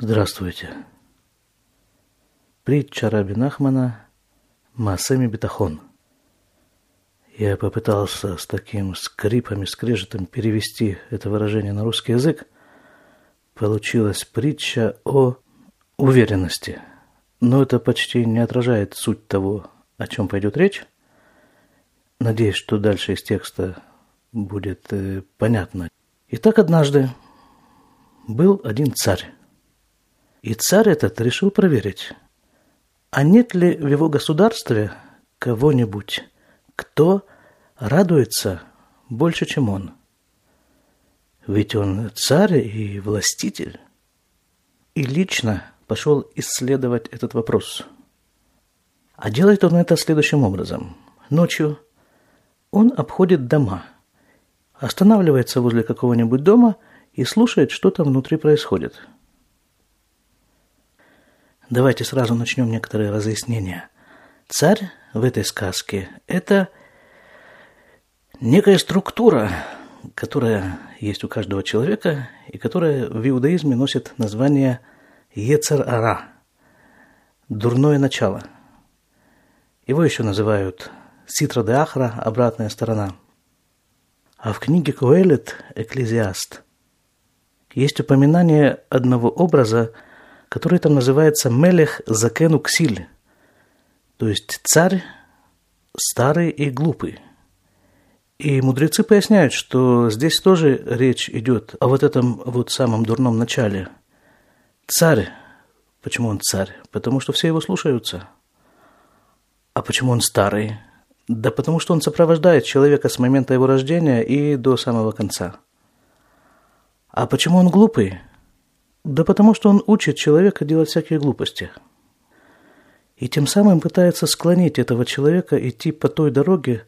Здравствуйте. Притча Раби Нахмана «Масеми бетахон». Я попытался с таким скрипом и скрежетом перевести это выражение на русский язык. Получилась притча о уверенности. Но это почти не отражает суть того, о чем пойдет речь. Надеюсь, что дальше из текста будет э, понятно. Итак, однажды был один царь. И царь этот решил проверить, а нет ли в его государстве кого-нибудь, кто радуется больше, чем он. Ведь он царь и властитель. И лично пошел исследовать этот вопрос. А делает он это следующим образом. Ночью он обходит дома, останавливается возле какого-нибудь дома и слушает, что там внутри происходит – Давайте сразу начнем некоторые разъяснения. Царь в этой сказке – это некая структура, которая есть у каждого человека и которая в иудаизме носит название Ецер-Ара – дурное начало. Его еще называют Ситра де Ахра – обратная сторона. А в книге Куэлет «Экклезиаст» есть упоминание одного образа – который там называется Мелех Закену Ксиль, то есть царь старый и глупый. И мудрецы поясняют, что здесь тоже речь идет о вот этом вот самом дурном начале. Царь. Почему он царь? Потому что все его слушаются. А почему он старый? Да потому что он сопровождает человека с момента его рождения и до самого конца. А почему он глупый? Да потому что он учит человека делать всякие глупости. И тем самым пытается склонить этого человека идти по той дороге,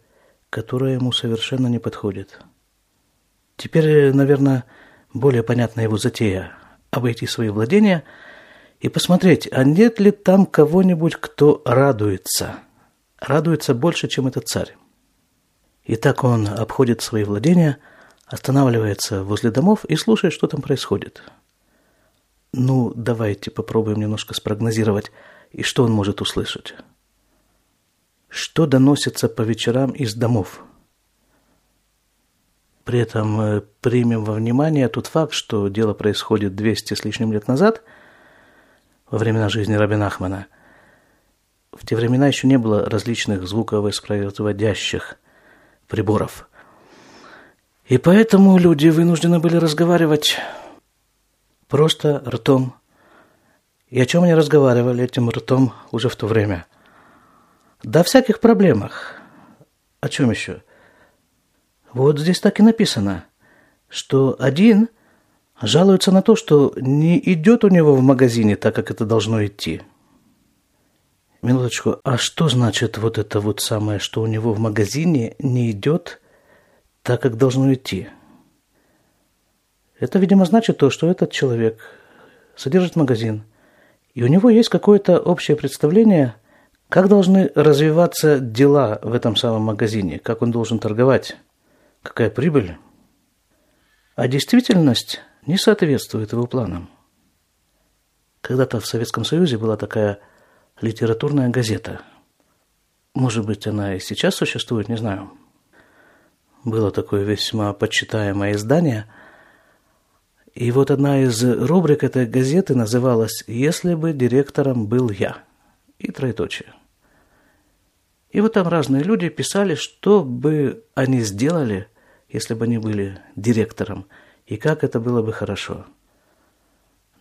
которая ему совершенно не подходит. Теперь, наверное, более понятна его затея – обойти свои владения и посмотреть, а нет ли там кого-нибудь, кто радуется. Радуется больше, чем этот царь. И так он обходит свои владения, останавливается возле домов и слушает, что там происходит – ну, давайте попробуем немножко спрогнозировать, и что он может услышать. Что доносится по вечерам из домов? При этом э, примем во внимание тот факт, что дело происходит 200 с лишним лет назад, во времена жизни Рабина Ахмана. В те времена еще не было различных звуковоспроизводящих приборов. И поэтому люди вынуждены были разговаривать Просто ртом. И о чем они разговаривали этим ртом уже в то время? Да о всяких проблемах. О чем еще? Вот здесь так и написано, что один жалуется на то, что не идет у него в магазине так, как это должно идти. Минуточку, а что значит вот это вот самое, что у него в магазине не идет так, как должно идти? Это, видимо, значит то, что этот человек содержит магазин, и у него есть какое-то общее представление, как должны развиваться дела в этом самом магазине, как он должен торговать, какая прибыль. А действительность не соответствует его планам. Когда-то в Советском Союзе была такая литературная газета. Может быть, она и сейчас существует, не знаю. Было такое весьма почитаемое издание – и вот одна из рубрик этой газеты называлась «Если бы директором был я» и троеточие. И вот там разные люди писали, что бы они сделали, если бы они были директором, и как это было бы хорошо.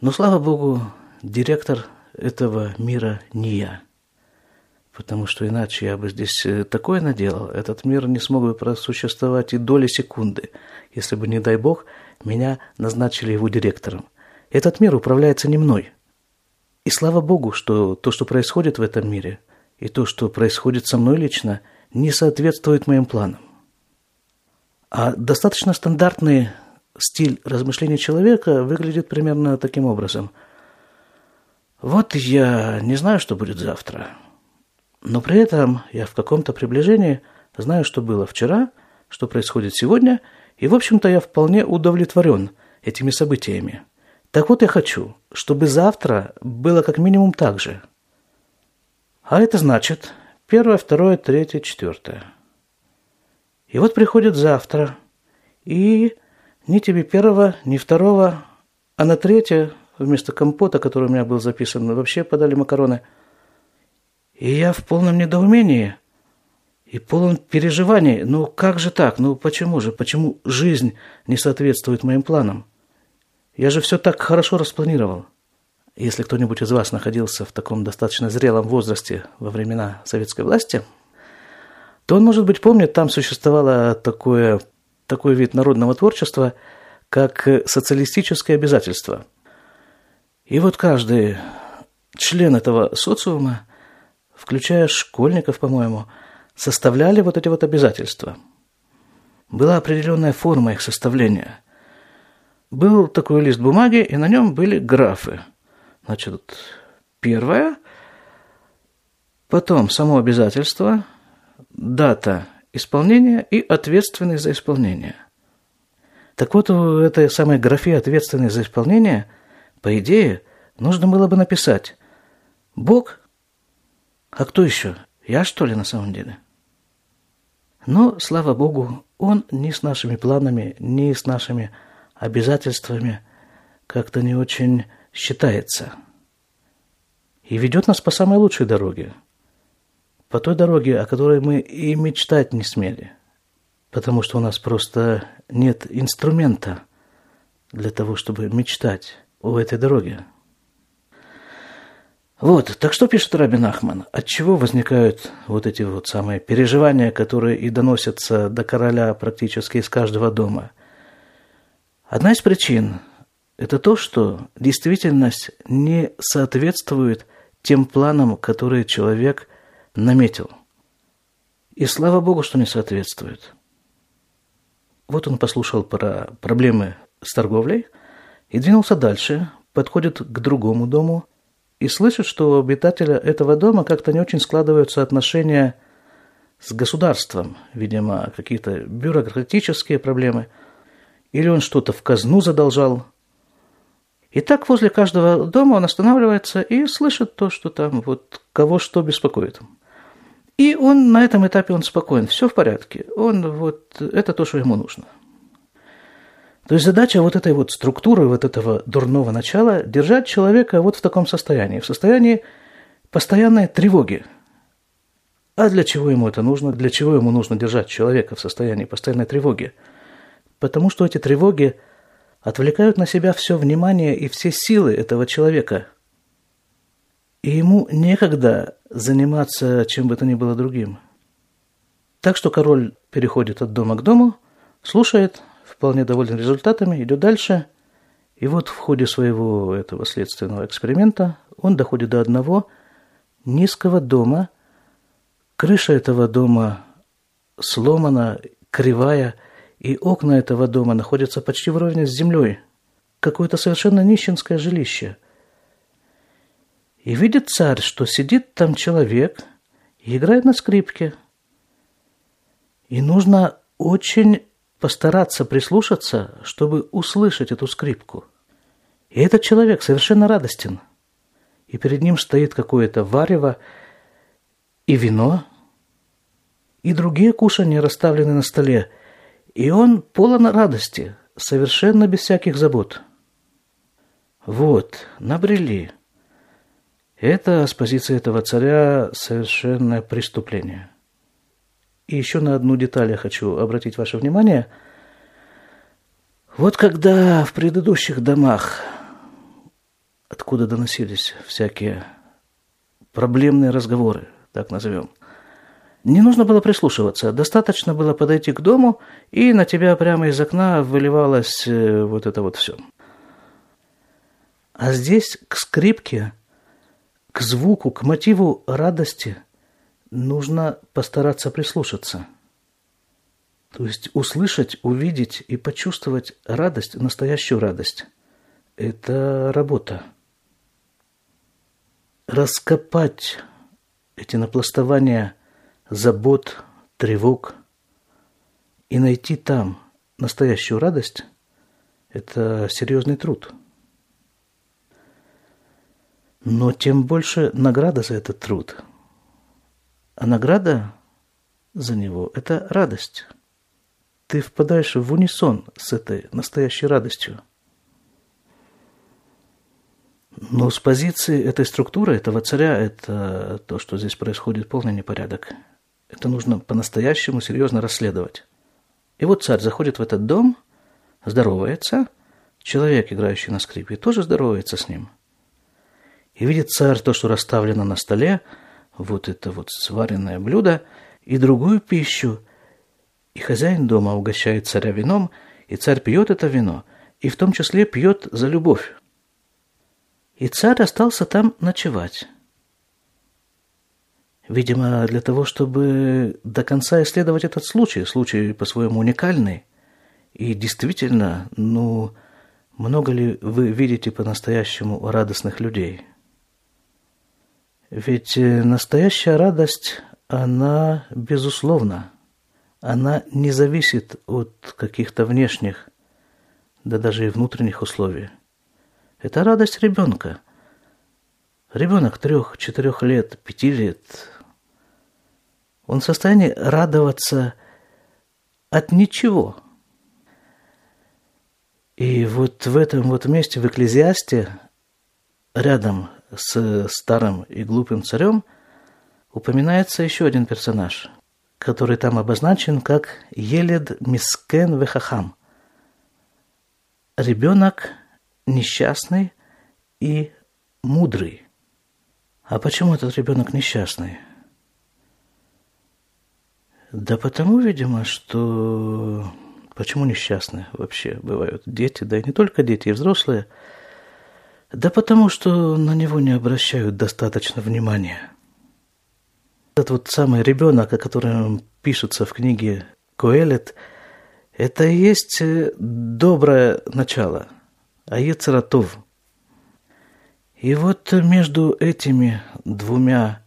Но, слава богу, директор этого мира не я. Потому что иначе я бы здесь э, такое наделал, этот мир не смог бы просуществовать и доли секунды, если бы, не дай бог, меня назначили его директором. Этот мир управляется не мной. И слава Богу, что то, что происходит в этом мире, и то, что происходит со мной лично, не соответствует моим планам. А достаточно стандартный стиль размышления человека выглядит примерно таким образом. Вот я не знаю, что будет завтра, но при этом я в каком-то приближении знаю, что было вчера, что происходит сегодня – и, в общем-то, я вполне удовлетворен этими событиями. Так вот я хочу, чтобы завтра было как минимум так же. А это значит первое, второе, третье, четвертое. И вот приходит завтра, и ни тебе первого, ни второго, а на третье, вместо компота, который у меня был записан, вообще подали макароны. И я в полном недоумении и полон переживаний. Ну как же так? Ну почему же? Почему жизнь не соответствует моим планам? Я же все так хорошо распланировал. Если кто-нибудь из вас находился в таком достаточно зрелом возрасте во времена советской власти, то он, может быть, помнит, там существовало такое, такой вид народного творчества, как социалистическое обязательство. И вот каждый член этого социума, включая школьников, по-моему, составляли вот эти вот обязательства. Была определенная форма их составления – был такой лист бумаги, и на нем были графы. Значит, первое, потом само обязательство, дата исполнения и ответственность за исполнение. Так вот, в этой самой графе «ответственность за исполнение» по идее нужно было бы написать «Бог? А кто еще? Я, что ли, на самом деле?» Но, слава Богу, он ни с нашими планами, ни с нашими обязательствами как-то не очень считается. И ведет нас по самой лучшей дороге. По той дороге, о которой мы и мечтать не смели. Потому что у нас просто нет инструмента для того, чтобы мечтать о этой дороге. Вот, так что пишет Рабин Ахман? От чего возникают вот эти вот самые переживания, которые и доносятся до короля практически из каждого дома? Одна из причин – это то, что действительность не соответствует тем планам, которые человек наметил. И слава Богу, что не соответствует. Вот он послушал про проблемы с торговлей и двинулся дальше, подходит к другому дому и слышит, что у обитателя этого дома как-то не очень складываются отношения с государством, видимо, какие-то бюрократические проблемы – или он что-то в казну задолжал. И так возле каждого дома он останавливается и слышит то, что там вот кого что беспокоит. И он на этом этапе он спокоен, все в порядке. Он вот это то, что ему нужно. То есть задача вот этой вот структуры, вот этого дурного начала держать человека вот в таком состоянии, в состоянии постоянной тревоги. А для чего ему это нужно? Для чего ему нужно держать человека в состоянии постоянной тревоги? потому что эти тревоги отвлекают на себя все внимание и все силы этого человека. И ему некогда заниматься чем бы то ни было другим. Так что король переходит от дома к дому, слушает, вполне доволен результатами, идет дальше. И вот в ходе своего этого следственного эксперимента он доходит до одного низкого дома. Крыша этого дома сломана, кривая – и окна этого дома находятся почти вровень с землей. Какое-то совершенно нищенское жилище. И видит царь, что сидит там человек и играет на скрипке. И нужно очень постараться прислушаться, чтобы услышать эту скрипку. И этот человек совершенно радостен. И перед ним стоит какое-то варево и вино, и другие кушания расставлены на столе – и он полон радости, совершенно без всяких забот. Вот, набрели. Это с позиции этого царя совершенное преступление. И еще на одну деталь я хочу обратить ваше внимание. Вот когда в предыдущих домах, откуда доносились всякие проблемные разговоры, так назовем, не нужно было прислушиваться, достаточно было подойти к дому, и на тебя прямо из окна выливалось э, вот это вот все. А здесь к скрипке, к звуку, к мотиву радости нужно постараться прислушаться. То есть услышать, увидеть и почувствовать радость, настоящую радость. Это работа. Раскопать эти напластования – забот, тревог. И найти там настоящую радость – это серьезный труд. но тем больше награда за этот труд. А награда за него – это радость. Ты впадаешь в унисон с этой настоящей радостью. Но с позиции этой структуры, этого царя, это то, что здесь происходит, полный непорядок. Это нужно по-настоящему серьезно расследовать. И вот царь заходит в этот дом, здоровается, человек, играющий на скрипе, тоже здоровается с ним – и видит царь то, что расставлено на столе, вот это вот сваренное блюдо, и другую пищу. И хозяин дома угощает царя вином, и царь пьет это вино, и в том числе пьет за любовь. И царь остался там ночевать. Видимо, для того, чтобы до конца исследовать этот случай, случай по-своему уникальный. И действительно, ну, много ли вы видите по-настоящему радостных людей – ведь э, настоящая радость, она безусловна. Она не зависит от каких-то внешних, да даже и внутренних условий. Это радость ребенка. Ребенок трех-четырех лет, пяти лет, он в состоянии радоваться от ничего. И вот в этом вот месте, в Экклезиасте, рядом с старым и глупым царем упоминается еще один персонаж, который там обозначен как Елед Мискен Вехахам. Ребенок несчастный и мудрый. А почему этот ребенок несчастный? Да потому, видимо, что... Почему несчастны вообще бывают дети, да и не только дети, и взрослые – да потому что на него не обращают достаточно внимания. Этот вот самый ребенок, о котором пишется в книге Коэлет, это и есть э, доброе начало, а Ецератов. И вот между этими двумя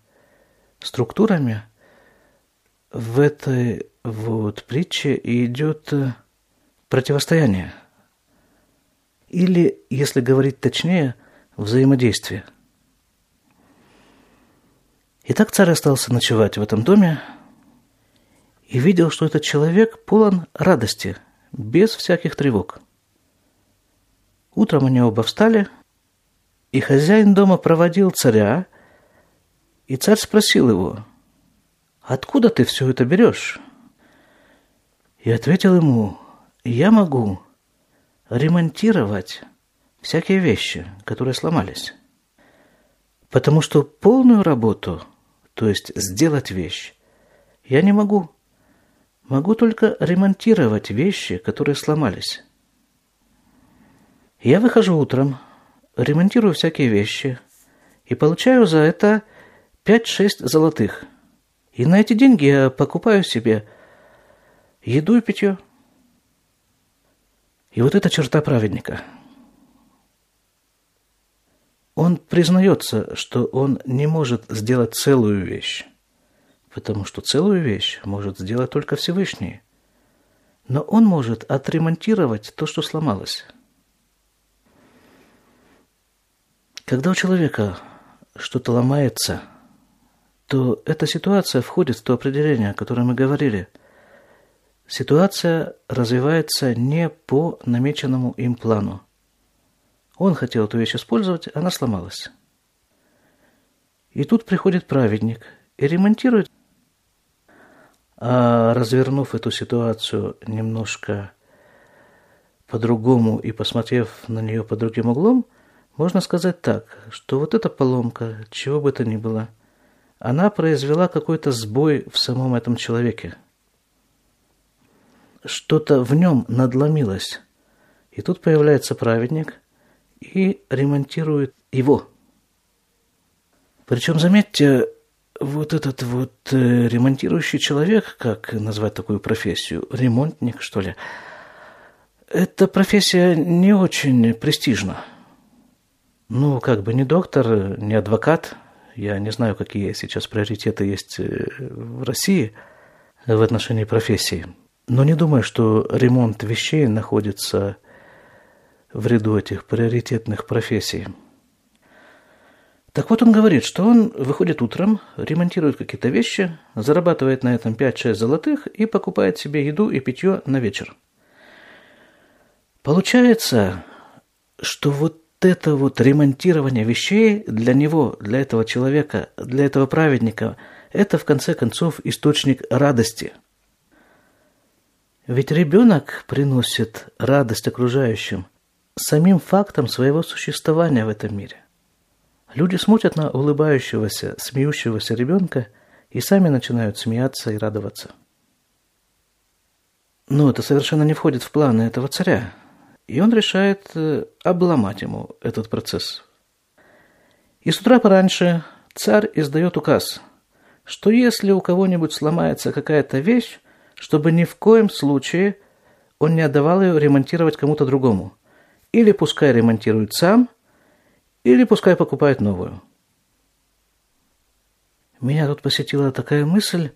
структурами в этой вот притче идет э, противостояние – или, если говорить точнее, взаимодействие. Итак, царь остался ночевать в этом доме и видел, что этот человек полон радости, без всяких тревог. Утром они оба встали, и хозяин дома проводил царя, и царь спросил его, «Откуда ты все это берешь?» И ответил ему, «Я могу, ремонтировать всякие вещи, которые сломались. Потому что полную работу, то есть сделать вещь, я не могу. Могу только ремонтировать вещи, которые сломались. Я выхожу утром, ремонтирую всякие вещи и получаю за это 5-6 золотых. И на эти деньги я покупаю себе еду и питье. И вот эта черта праведника. Он признается, что он не может сделать целую вещь, потому что целую вещь может сделать только Всевышний. Но он может отремонтировать то, что сломалось. Когда у человека что-то ломается, то эта ситуация входит в то определение, о котором мы говорили – Ситуация развивается не по намеченному им плану. Он хотел эту вещь использовать, она сломалась. И тут приходит праведник и ремонтирует. А развернув эту ситуацию немножко по-другому и посмотрев на нее под другим углом, можно сказать так, что вот эта поломка, чего бы то ни было, она произвела какой-то сбой в самом этом человеке – что-то в нем надломилось. И тут появляется праведник и ремонтирует его. Причем, заметьте, вот этот вот э, ремонтирующий человек, как назвать такую профессию, ремонтник, что ли, эта профессия не очень престижна. Ну, как бы не доктор, не адвокат. Я не знаю, какие сейчас приоритеты есть э, в России в отношении профессии. Но не думаю, что ремонт вещей находится в ряду этих приоритетных профессий. Так вот он говорит, что он выходит утром, ремонтирует какие-то вещи, зарабатывает на этом 5-6 золотых и покупает себе еду и питье на вечер. Получается, что вот это вот ремонтирование вещей для него, для этого человека, для этого праведника, это в конце концов источник радости. Ведь ребенок приносит радость окружающим самим фактом своего существования в этом мире. Люди смотрят на улыбающегося, смеющегося ребенка и сами начинают смеяться и радоваться. Но это совершенно не входит в планы этого царя. И он решает э, обломать ему этот процесс. И с утра пораньше царь издает указ, что если у кого-нибудь сломается какая-то вещь, чтобы ни в коем случае он не отдавал ее ремонтировать кому-то другому. Или пускай ремонтирует сам – или пускай покупает новую. Меня тут посетила такая мысль,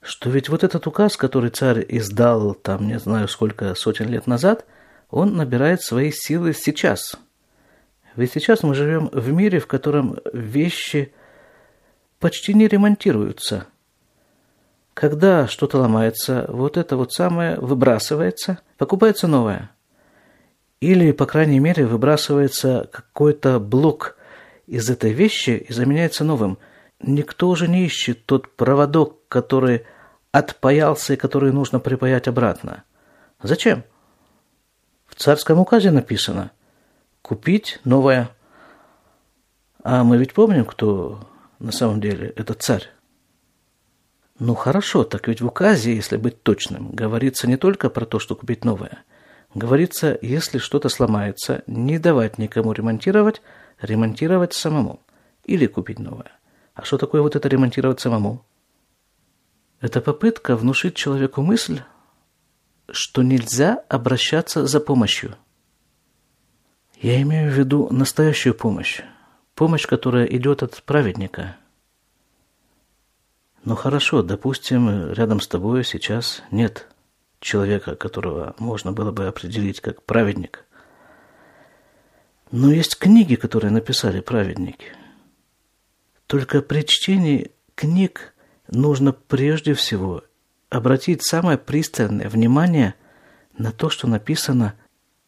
что ведь вот этот указ, который царь издал там не знаю сколько сотен лет назад, он набирает свои силы сейчас. Ведь сейчас мы живем в мире, в котором вещи почти не ремонтируются. Когда что-то ломается, вот это вот самое выбрасывается, покупается новое – или, по крайней мере, выбрасывается какой-то блок из этой вещи и заменяется новым. Никто уже не ищет тот проводок, который отпаялся и который нужно припаять обратно. Зачем? В царском указе написано «купить новое». А мы ведь помним, кто на самом деле этот царь. Ну хорошо, так ведь в указе, если быть точным, говорится не только про то, что купить новое – Говорится, если что-то сломается, не давать никому ремонтировать, ремонтировать самому. Или купить новое. А что такое вот это ремонтировать самому? Это попытка внушить человеку мысль, что нельзя обращаться за помощью. Я имею в виду настоящую помощь. Помощь, которая идет от праведника. Ну хорошо, допустим, рядом с тобой сейчас нет человека, которого можно было бы определить как праведник. Но есть книги, которые написали праведники. Только при чтении книг нужно прежде всего обратить самое пристальное внимание на то, что написано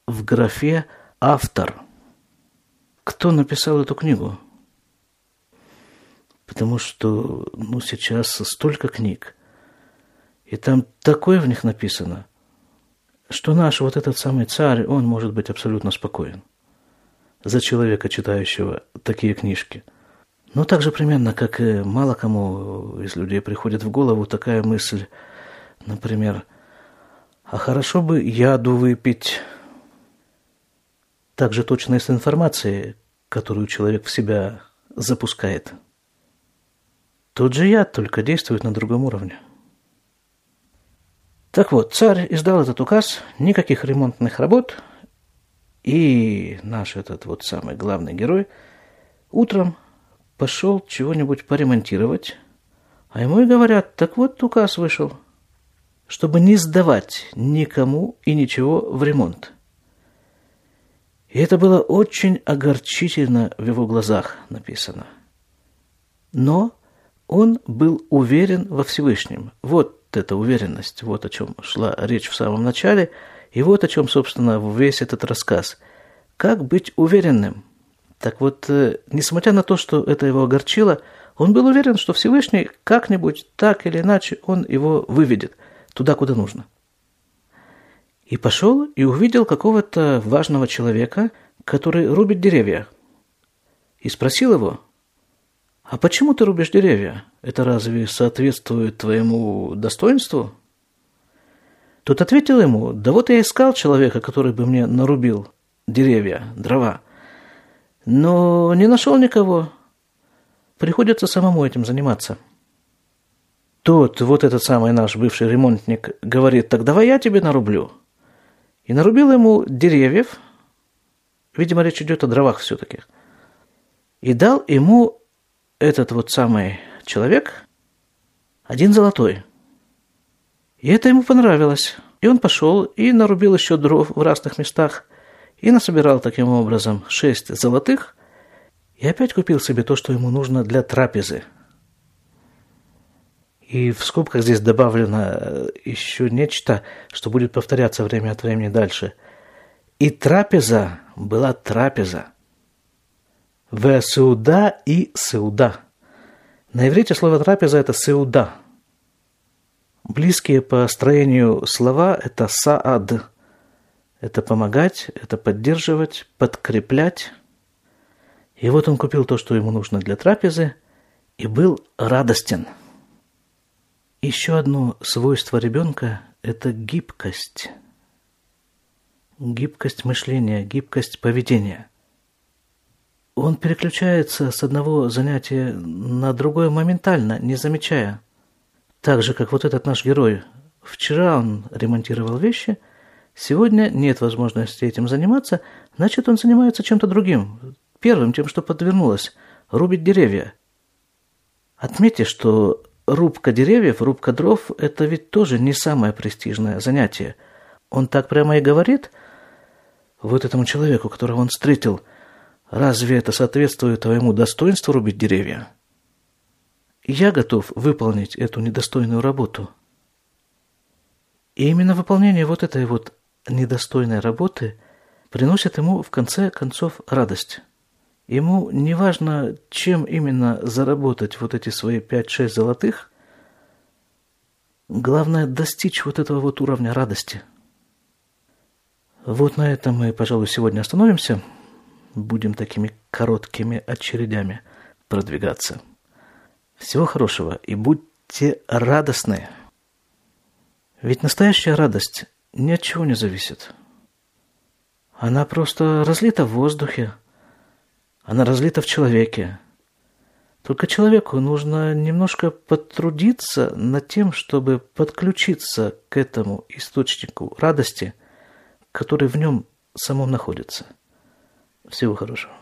в графе «автор». Кто написал эту книгу? Потому что ну, сейчас столько книг – и там такое в них написано, что наш вот этот самый царь, он может быть абсолютно спокоен за человека, читающего такие книжки. Но так же примерно, как и мало кому из людей приходит в голову такая мысль, например, а хорошо бы яду выпить. Так же точно и с информацией, которую человек в себя запускает. Тот же яд только действует на другом уровне. Так вот, царь издал этот указ, никаких ремонтных работ, и наш этот вот самый главный герой утром пошел чего-нибудь поремонтировать, а ему и говорят, так вот указ вышел, чтобы не сдавать никому и ничего в ремонт. И это было очень огорчительно в его глазах написано. Но он был уверен во Всевышнем. Вот эта уверенность, вот о чем шла речь в самом начале, и вот о чем, собственно, весь этот рассказ. Как быть уверенным? Так вот, э, несмотря на то, что это его огорчило, он был уверен, что Всевышний как-нибудь, так или иначе, он его выведет туда, куда нужно. И пошел и увидел какого-то важного человека, который рубит деревья. И спросил его, «А почему ты рубишь деревья? Это разве соответствует твоему достоинству?» Тот ответил ему, «Да вот я искал человека, который бы мне нарубил деревья, дрова, но не нашел никого. Приходится самому этим заниматься». Тот, вот этот самый наш бывший ремонтник, говорит, так давай я тебе нарублю. И нарубил ему деревьев, видимо, речь идет о дровах все-таки, и дал ему этот вот самый человек один золотой. И это ему понравилось. И он пошел и нарубил еще дров в разных местах и насобирал таким образом шесть золотых и опять купил себе то, что ему нужно для трапезы. И в скобках здесь добавлено э, еще нечто, что будет повторяться время от времени дальше. И трапеза была трапеза. В сеуда и сеуда. На иврите слово трапеза – это сеуда. Близкие по строению слова – это саад. Это помогать, это поддерживать, подкреплять. И вот он купил то, что ему нужно для трапезы, и был радостен. Еще одно свойство ребенка – это гибкость. Гибкость мышления, гибкость поведения – он переключается с одного занятия на другое моментально, не замечая. Так же, как вот этот наш герой. Вчера он ремонтировал вещи, сегодня нет возможности этим заниматься, значит, он занимается чем-то другим. Первым, тем, что подвернулось – рубить деревья. Отметьте, что рубка деревьев, рубка дров – это ведь тоже не самое престижное занятие. Он так прямо и говорит вот этому человеку, которого он встретил – Разве это соответствует твоему достоинству рубить деревья? Я готов выполнить эту недостойную работу. И именно выполнение вот этой вот недостойной работы приносит ему в конце концов радость. Ему не важно, чем именно заработать вот эти свои 5-6 золотых, главное достичь вот этого вот уровня радости. Вот на этом мы, пожалуй, сегодня остановимся будем такими короткими очередями продвигаться. Всего хорошего и будьте радостны. Ведь настоящая радость ни от чего не зависит. Она просто разлита в воздухе, она разлита в человеке. Только человеку нужно немножко потрудиться над тем, чтобы подключиться к этому источнику радости, который в нем самом находится – всего хорошего.